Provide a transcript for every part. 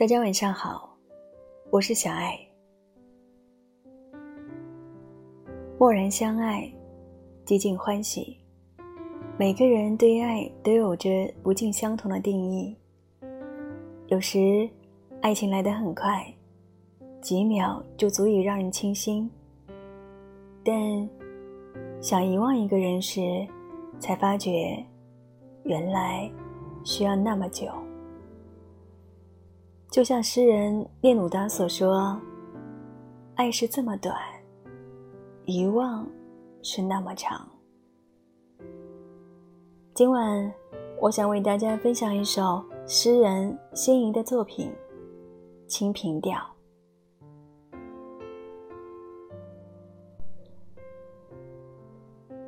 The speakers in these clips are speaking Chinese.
大家晚上好，我是小爱。默然相爱，极尽欢喜。每个人对爱都有着不尽相同的定义。有时，爱情来得很快，几秒就足以让人倾心。但想遗忘一个人时，才发觉，原来需要那么久。就像诗人聂鲁达所说：“爱是这么短，遗忘是那么长。”今晚，我想为大家分享一首诗人心仪的作品《清平调》。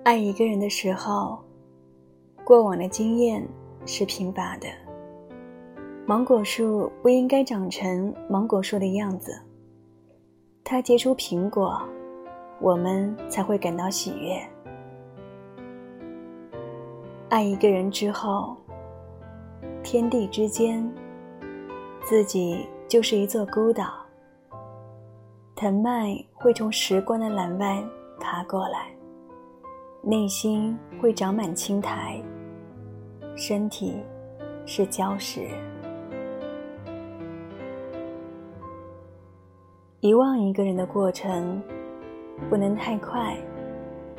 爱一个人的时候，过往的经验是贫乏的。芒果树不应该长成芒果树的样子，它结出苹果，我们才会感到喜悦。爱一个人之后，天地之间，自己就是一座孤岛。藤蔓会从时光的栏外爬过来。内心会长满青苔，身体是礁石。遗忘一个人的过程，不能太快，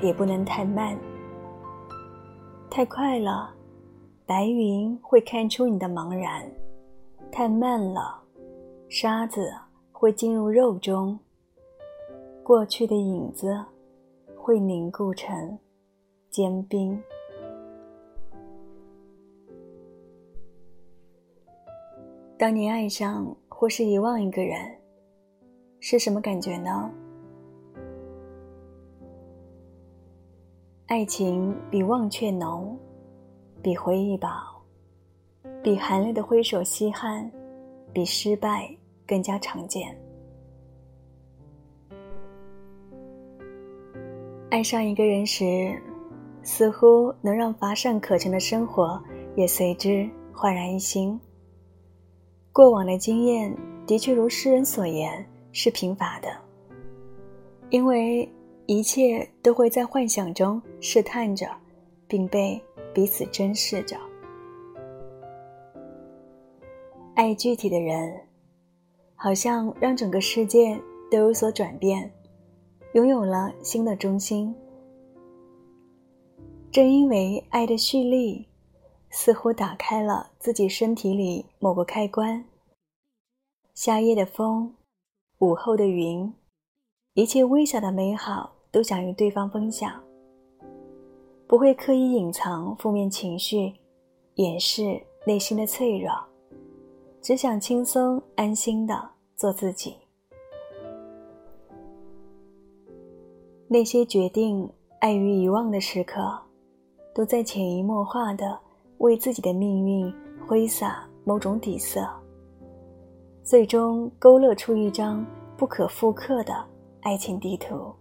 也不能太慢。太快了，白云会看出你的茫然；太慢了，沙子会进入肉中，过去的影子会凝固成。坚冰。当你爱上或是遗忘一个人，是什么感觉呢？爱情比忘却浓，比回忆薄，比含泪的挥手稀罕，比失败更加常见。爱上一个人时。似乎能让乏善可陈的生活也随之焕然一新。过往的经验的确如诗人所言是贫乏的，因为一切都会在幻想中试探着，并被彼此珍视着。爱具体的人，好像让整个世界都有所转变，拥有了新的中心。正因为爱的蓄力，似乎打开了自己身体里某个开关。夏夜的风，午后的云，一切微小的美好都想与对方分享。不会刻意隐藏负面情绪，掩饰内心的脆弱，只想轻松安心的做自己。那些决定爱与遗忘的时刻。都在潜移默化的为自己的命运挥洒某种底色，最终勾勒出一张不可复刻的爱情地图。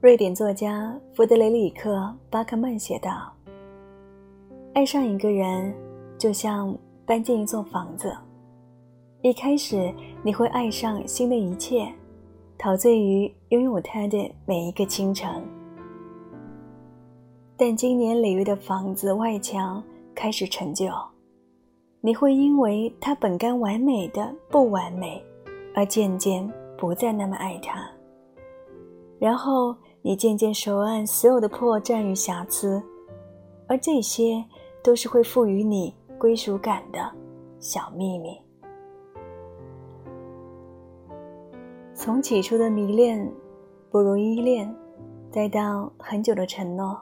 瑞典作家弗德雷里克·巴克曼写道：“爱上一个人，就像搬进一座房子。一开始，你会爱上新的一切。”陶醉于拥有他的每一个清晨，但经年累月的房子外墙开始陈旧，你会因为他本该完美的不完美，而渐渐不再那么爱他。然后你渐渐熟谙所有的破绽与瑕疵，而这些都是会赋予你归属感的小秘密。从起初的迷恋，不如依恋，再到很久的承诺，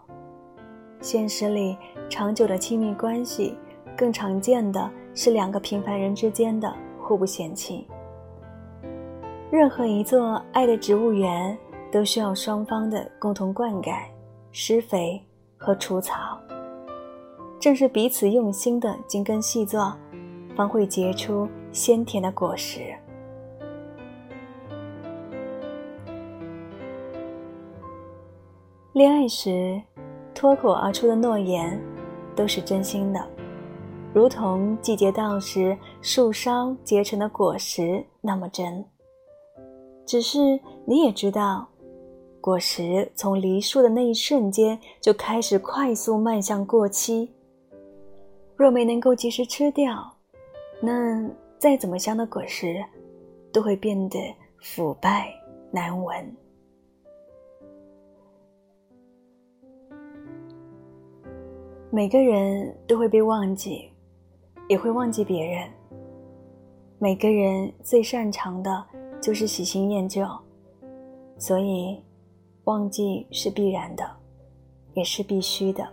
现实里长久的亲密关系，更常见的是两个平凡人之间的互不嫌弃。任何一座爱的植物园，都需要双方的共同灌溉、施肥和除草。正是彼此用心的精耕细作，方会结出鲜甜的果实。恋爱时，脱口而出的诺言，都是真心的，如同季节到时树梢结成的果实那么真。只是你也知道，果实从梨树的那一瞬间就开始快速迈向过期。若没能够及时吃掉，那再怎么香的果实，都会变得腐败难闻。每个人都会被忘记，也会忘记别人。每个人最擅长的就是喜新厌旧，所以忘记是必然的，也是必须的。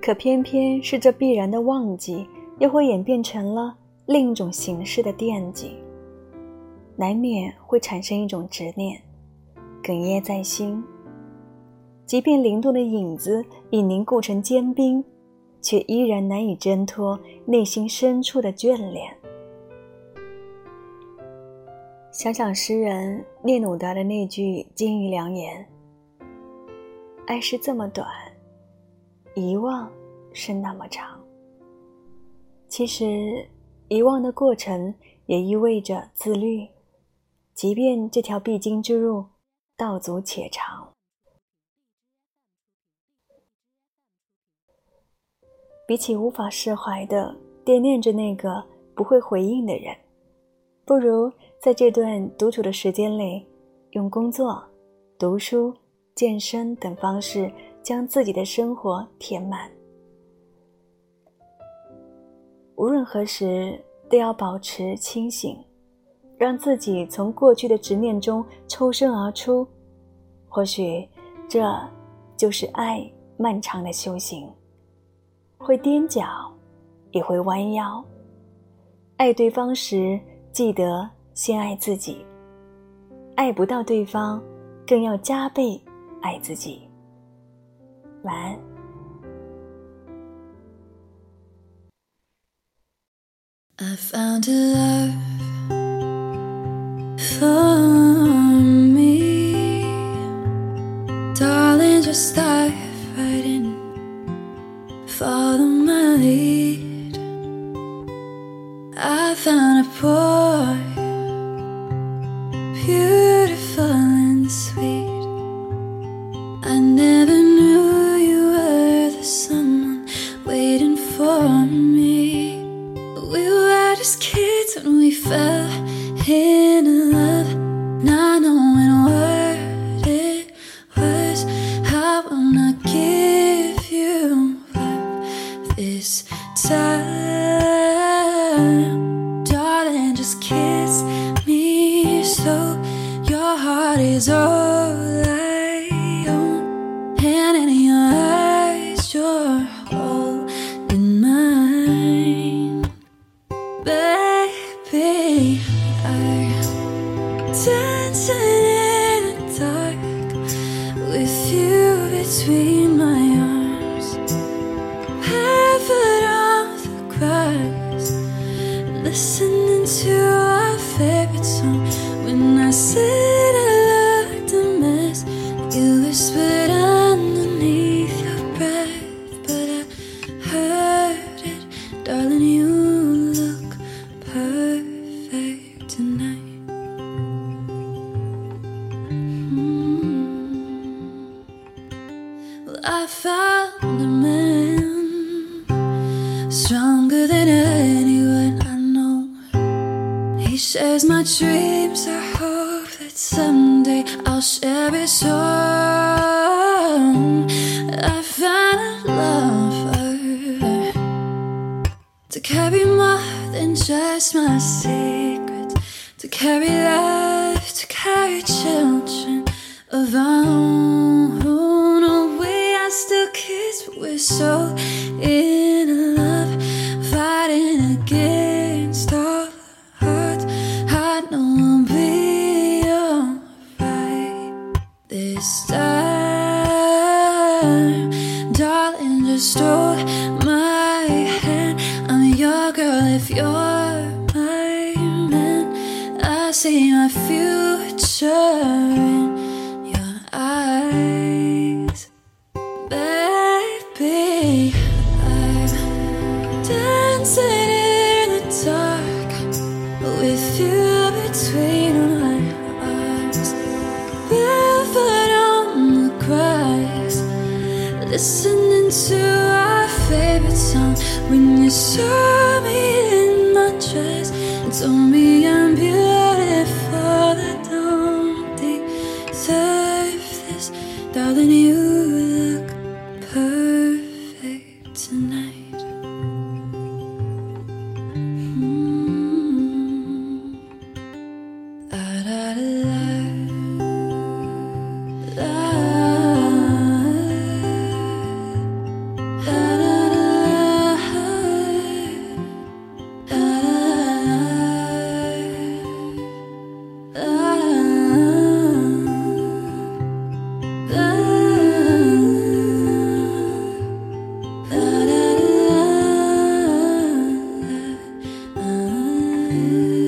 可偏偏是这必然的忘记，又会演变成了另一种形式的惦记，难免会产生一种执念，哽咽在心。即便灵动的影子已凝固成坚冰，却依然难以挣脱内心深处的眷恋。想想诗人聂鲁达的那句金玉良言：“爱是这么短，遗忘是那么长。”其实，遗忘的过程也意味着自律，即便这条必经之路道阻且长。比起无法释怀的惦念着那个不会回应的人，不如在这段独处的时间里，用工作、读书、健身等方式将自己的生活填满。无论何时都要保持清醒，让自己从过去的执念中抽身而出。或许，这就是爱漫长的修行。会踮脚，也会弯腰。爱对方时，记得先爱自己；爱不到对方，更要加倍爱自己。晚安。follow reality. Heart is all I own. And in your eyes, you're holding mine. Baby, I'm dancing in the dark with you between my to carry more than just my secrets, to carry love, eyes, baby. I'm dancing in the dark with you between my arms, barefoot on the grass, listening to our favorite song. When you saw me in my dress told me. you.